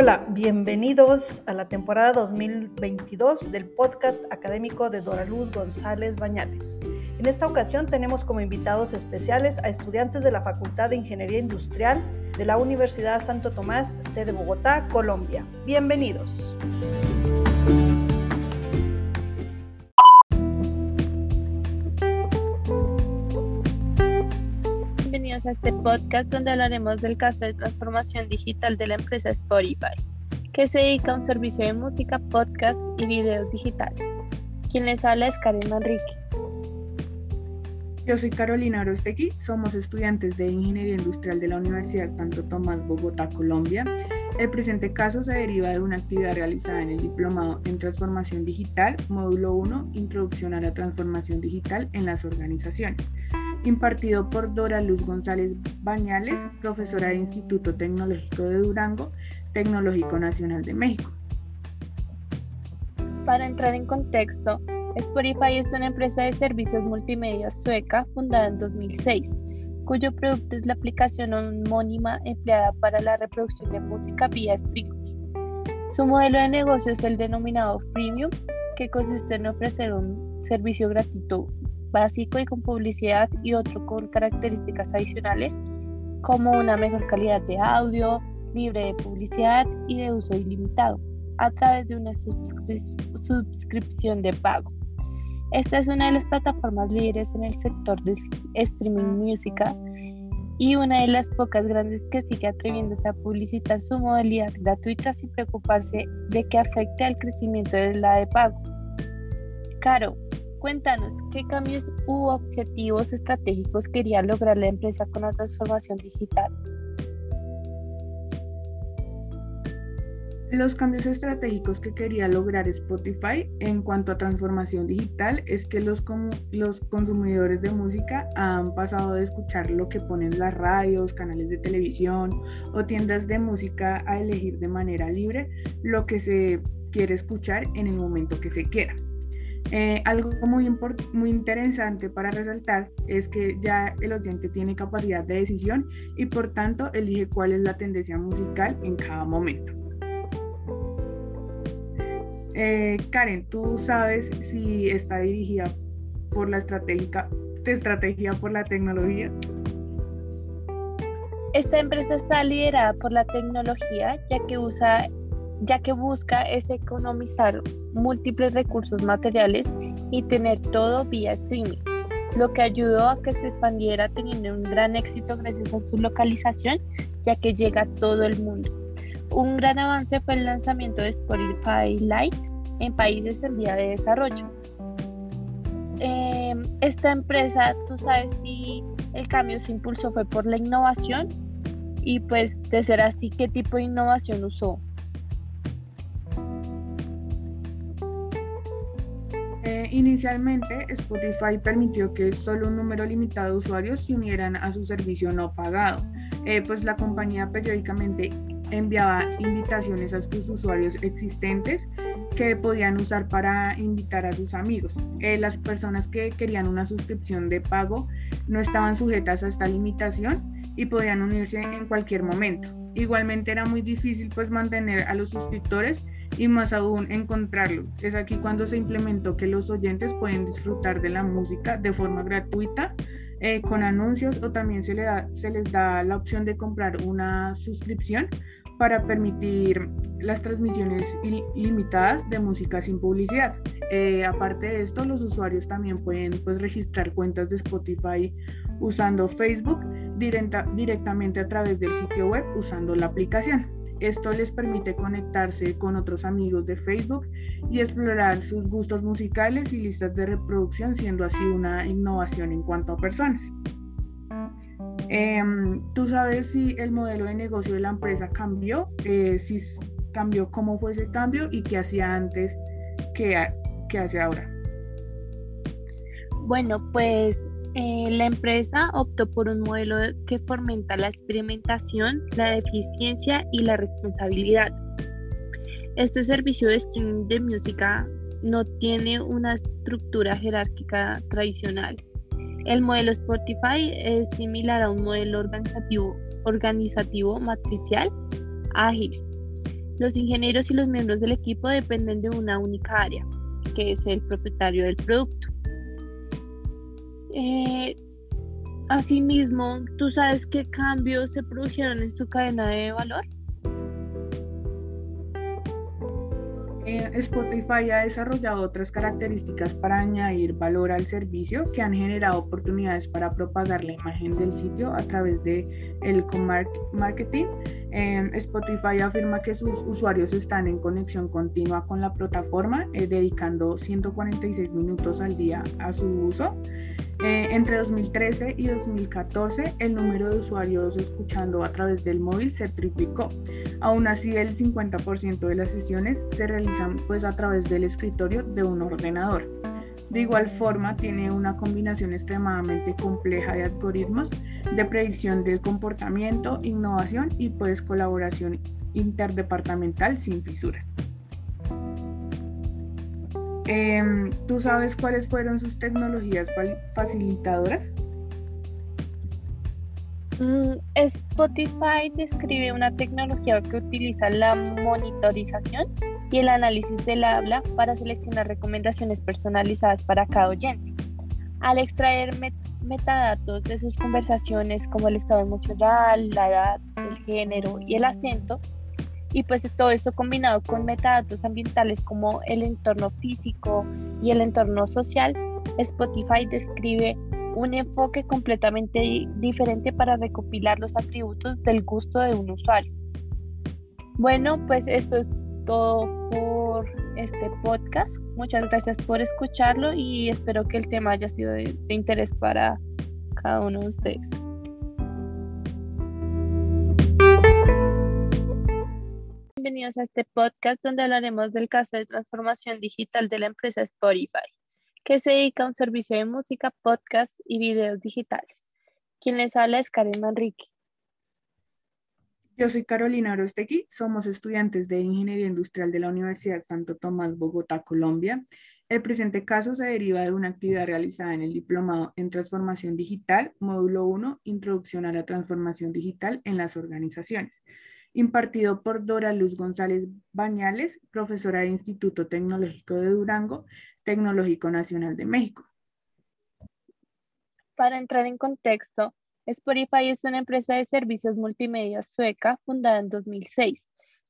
Hola, bienvenidos a la temporada 2022 del podcast académico de Dora Luz González Bañales. En esta ocasión tenemos como invitados especiales a estudiantes de la Facultad de Ingeniería Industrial de la Universidad Santo Tomás, sede Bogotá, Colombia. Bienvenidos. A este podcast donde hablaremos del caso de transformación digital de la empresa Spotify, que se dedica a un servicio de música, podcast y videos digitales. Quien les habla es Karen Manrique. Yo soy Carolina Orostegui, somos estudiantes de Ingeniería Industrial de la Universidad Santo Tomás, Bogotá, Colombia. El presente caso se deriva de una actividad realizada en el Diplomado en Transformación Digital, módulo 1, Introducción a la Transformación Digital en las Organizaciones impartido por Dora Luz González Bañales, profesora del Instituto Tecnológico de Durango, Tecnológico Nacional de México. Para entrar en contexto, Spotify es una empresa de servicios multimedia sueca fundada en 2006, cuyo producto es la aplicación homónima empleada para la reproducción de música vía streaming. Su modelo de negocio es el denominado freemium, que consiste en ofrecer un servicio gratuito básico y con publicidad y otro con características adicionales como una mejor calidad de audio, libre de publicidad y de uso ilimitado a través de una suscripción de pago. Esta es una de las plataformas líderes en el sector de streaming música y una de las pocas grandes que sigue atreviéndose a publicitar su modalidad gratuita sin preocuparse de que afecte al crecimiento de la de pago. Caro, Cuéntanos, ¿qué cambios u objetivos estratégicos quería lograr la empresa con la transformación digital? Los cambios estratégicos que quería lograr Spotify en cuanto a transformación digital es que los, consumidores de música han pasado de escuchar lo que ponen las radios, canales de televisión o tiendas de música a elegir de manera libre lo que se quiere escuchar en el momento que se quiera. Eh, algo muy, muy interesante para resaltar es que ya el oyente tiene capacidad de decisión y por tanto elige cuál es la tendencia musical en cada momento. Eh, Karen, ¿tú sabes si está dirigida por la estratégica, estrategia por la tecnología? Esta empresa está liderada por la tecnología ya que usa ya que busca es economizar múltiples recursos materiales y tener todo vía streaming, lo que ayudó a que se expandiera teniendo un gran éxito gracias a su localización, ya que llega a todo el mundo. Un gran avance fue el lanzamiento de Spotify Lite en países en vía de desarrollo. Em, esta empresa, tú sabes si el cambio se impulsó fue por la innovación y pues de ser así, ¿qué tipo de innovación usó? Inicialmente, Spotify permitió que solo un número limitado de usuarios se unieran a su servicio no pagado, eh, pues la compañía periódicamente enviaba invitaciones a sus usuarios existentes que podían usar para invitar a sus amigos. Eh, las personas que querían una suscripción de pago no estaban sujetas a esta limitación y podían unirse en cualquier momento. Igualmente era muy difícil pues mantener a los suscriptores y más aún encontrarlo. Es aquí cuando se implementó que los oyentes pueden disfrutar de la música de forma gratuita eh, con anuncios o también se, les da la opción de comprar una suscripción para permitir las transmisiones limitadas de música sin publicidad. Eh, aparte de esto, los usuarios también pueden pues, registrar cuentas de Spotify usando Facebook directamente a través del sitio web usando la aplicación. Esto les permite conectarse con otros amigos de Facebook y explorar sus gustos musicales y listas de reproducción, siendo así una innovación en cuanto a personas. Em, ¿Tú sabes si el modelo de negocio de la empresa cambió? Eh, si cambió, cómo fue ese cambio y qué hacía antes, qué, qué hace ahora. Bueno, pues eh, la empresa optó por un modelo que fomenta la experimentación, la eficiencia y la responsabilidad. Este servicio de streaming de música no tiene una estructura jerárquica tradicional. El modelo Spotify es similar a un modelo organizativo, organizativo matricial ágil. Los ingenieros y los miembros del equipo dependen de una única área, que es el propietario del producto. Eh, asimismo, ¿tú sabes qué cambios se produjeron en su cadena de valor? Eh, Spotify ha desarrollado otras características para añadir valor al servicio que han generado oportunidades para propagar la imagen del sitio a través de el marketing. Eh, Spotify afirma que sus usuarios están en conexión continua con la plataforma, dedicando 146 minutos al día a su uso. Eh, entre 2013 y 2014, el número de usuarios escuchando a través del móvil se triplicó. Aún así, el 50% de las sesiones se realizan pues, a través del escritorio de un ordenador. De igual forma, tiene una combinación extremadamente compleja de algoritmos de predicción del comportamiento, innovación y pues colaboración interdepartamental sin fisuras. Em, ¿Tú sabes cuáles fueron sus tecnologías facilitadoras? Mm, Spotify describe una tecnología que utiliza la monitorización y el análisis del habla para seleccionar recomendaciones personalizadas para cada oyente. Al extraer metadatos de sus conversaciones como el estado emocional, la edad, el género y el acento, y pues todo esto combinado con metadatos ambientales como el entorno físico y el entorno social, Spotify describe un enfoque completamente diferente para recopilar los atributos del gusto de un usuario. Bueno, pues esto es todo por este podcast. Muchas gracias por escucharlo y espero que el tema haya sido de, interés para cada uno de ustedes. Bienvenidos a este podcast donde hablaremos del caso de transformación digital de la empresa Spotify, que se dedica a un servicio de música, podcast y videos digitales. Quien les habla es Karen Manrique. Yo soy Carolina Orostegui, somos estudiantes de Ingeniería Industrial de la Universidad Santo Tomás, Bogotá, Colombia. El presente caso se deriva de una actividad realizada en el Diplomado en Transformación Digital, módulo 1, Introducción a la Transformación Digital en las Organizaciones impartido por Dora Luz González Bañales, profesora del Instituto Tecnológico de Durango, Tecnológico Nacional de México. Para entrar en contexto, Spotify es una empresa de servicios multimedia sueca fundada en 2006,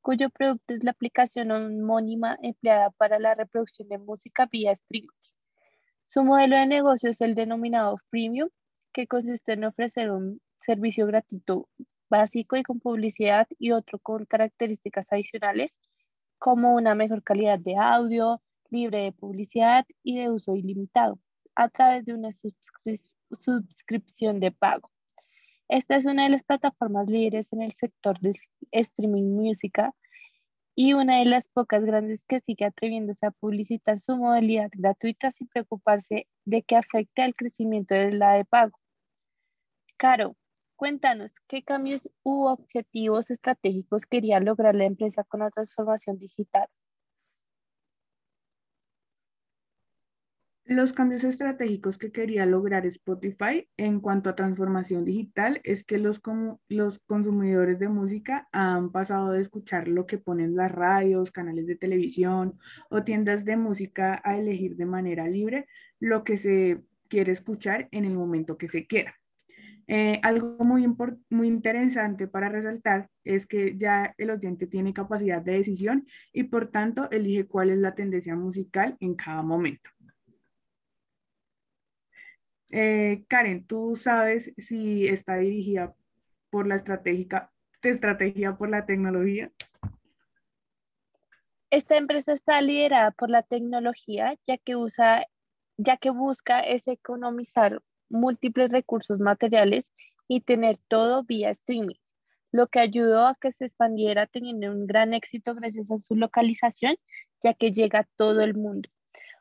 cuyo producto es la aplicación homónima empleada para la reproducción de música vía streaming. Su modelo de negocio es el denominado freemium, que consiste en ofrecer un servicio gratuito básico y con publicidad y otro con características adicionales como una mejor calidad de audio, libre de publicidad y de uso ilimitado a través de una suscripción de pago. Esta es una de las plataformas líderes en el sector de streaming música y una de las pocas grandes que sigue atreviéndose a publicitar su modalidad gratuita sin preocuparse de que afecte al crecimiento de la de pago. Caro, Cuéntanos, ¿qué cambios u objetivos estratégicos quería lograr la empresa con la transformación digital? Los cambios estratégicos que quería lograr Spotify en cuanto a transformación digital es que los, los consumidores de música han pasado de escuchar lo que ponen las radios, canales de televisión o tiendas de música a elegir de manera libre lo que se quiere escuchar en el momento que se quiera. Eh, algo muy, muy interesante para resaltar es que ya el oyente tiene capacidad de decisión y por tanto elige cuál es la tendencia musical en cada momento. Eh, Karen, ¿tú sabes si está dirigida por la estratégica, estrategia por la tecnología? Esta empresa está liderada por la tecnología, ya que usa, ya que busca es economizar múltiples recursos materiales y tener todo vía streaming, lo que ayudó a que se expandiera teniendo un gran éxito gracias a su localización, ya que llega a todo el mundo.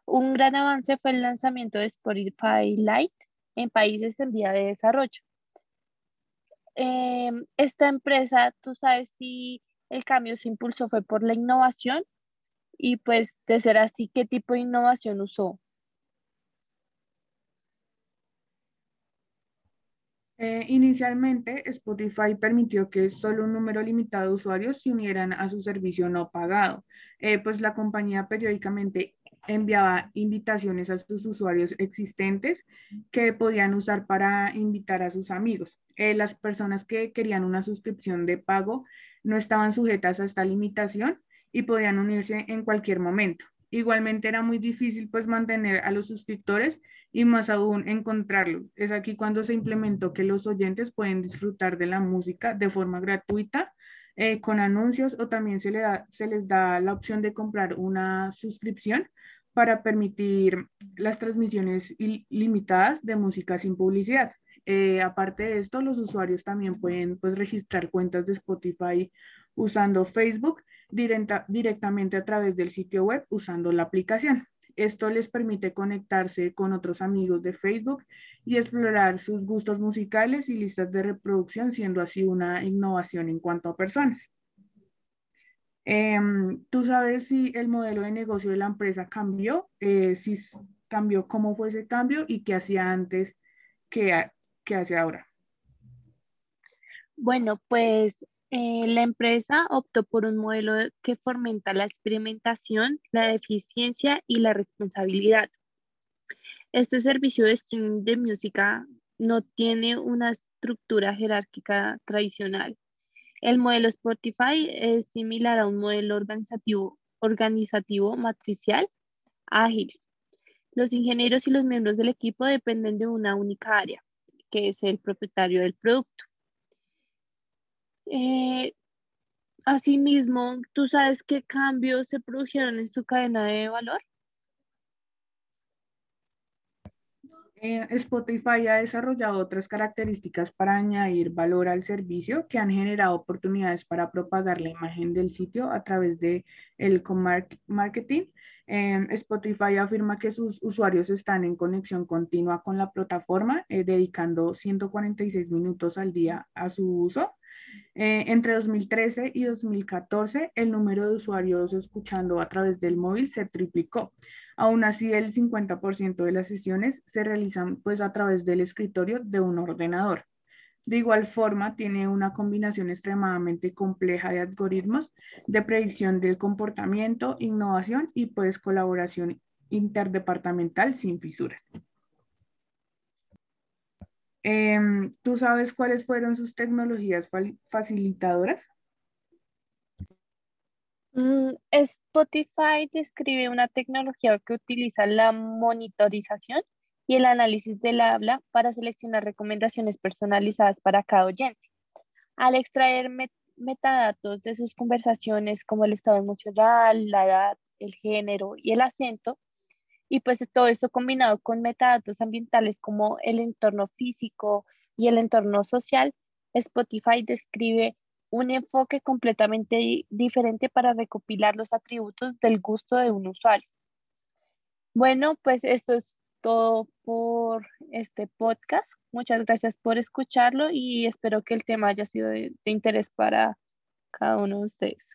Un gran avance fue el lanzamiento de Spotify Lite en países en vía de desarrollo. Em, esta empresa, tú sabes si el cambio se impulsó fue por la innovación y pues de ser así, ¿qué tipo de innovación usó? Eh, inicialmente, Spotify permitió que solo un número limitado de usuarios se unieran a su servicio no pagado, eh, pues la compañía periódicamente enviaba invitaciones a sus usuarios existentes que podían usar para invitar a sus amigos. Eh, las personas que querían una suscripción de pago no estaban sujetas a esta limitación y podían unirse en cualquier momento. Igualmente era muy difícil pues mantener a los suscriptores y más aún encontrarlos. Es aquí cuando se implementó que los oyentes pueden disfrutar de la música de forma gratuita eh, con anuncios o también se, da, se les da la opción de comprar una suscripción para permitir las transmisiones limitadas de música sin publicidad. Eh, aparte de esto, los usuarios también pueden pues, registrar cuentas de Spotify usando Facebook directamente a través del sitio web usando la aplicación. Esto les permite conectarse con otros amigos de Facebook y explorar sus gustos musicales y listas de reproducción, siendo así una innovación en cuanto a personas. Em, ¿Tú sabes si el modelo de negocio de la empresa cambió? Eh, si cambió, cómo fue ese cambio y qué hacía antes que, que hace ahora. Bueno, pues eh, la empresa optó por un modelo que fomenta la experimentación, la eficiencia y la responsabilidad. Este servicio de streaming de música no tiene una estructura jerárquica tradicional. El modelo Spotify es similar a un modelo organizativo, organizativo matricial ágil. Los ingenieros y los miembros del equipo dependen de una única área, que es el propietario del producto. Eh, asimismo, ¿tú sabes qué cambios se produjeron en su cadena de valor? Eh, Spotify ha desarrollado otras características para añadir valor al servicio que han generado oportunidades para propagar la imagen del sitio a través de el marketing. Eh, Spotify afirma que sus usuarios están en conexión continua con la plataforma, dedicando 146 minutos al día a su uso. Eh, entre 2013 y 2014, el número de usuarios escuchando a través del móvil se triplicó. Aún así, el 50% de las sesiones se realizan pues a través del escritorio de un ordenador. De igual forma, tiene una combinación extremadamente compleja de algoritmos de predicción del comportamiento, innovación y pues colaboración interdepartamental sin fisuras. Em, ¿Tú sabes cuáles fueron sus tecnologías facilitadoras? Mm, Spotify describe una tecnología que utiliza la monitorización y el análisis del habla para seleccionar recomendaciones personalizadas para cada oyente. Al extraer metadatos de sus conversaciones como el estado emocional, la edad, el género y el acento, y pues todo esto combinado con metadatos ambientales como el entorno físico y el entorno social, Spotify describe un enfoque completamente diferente para recopilar los atributos del gusto de un usuario. Bueno, pues esto es todo por este podcast. Muchas gracias por escucharlo y espero que el tema haya sido de interés para cada uno de ustedes.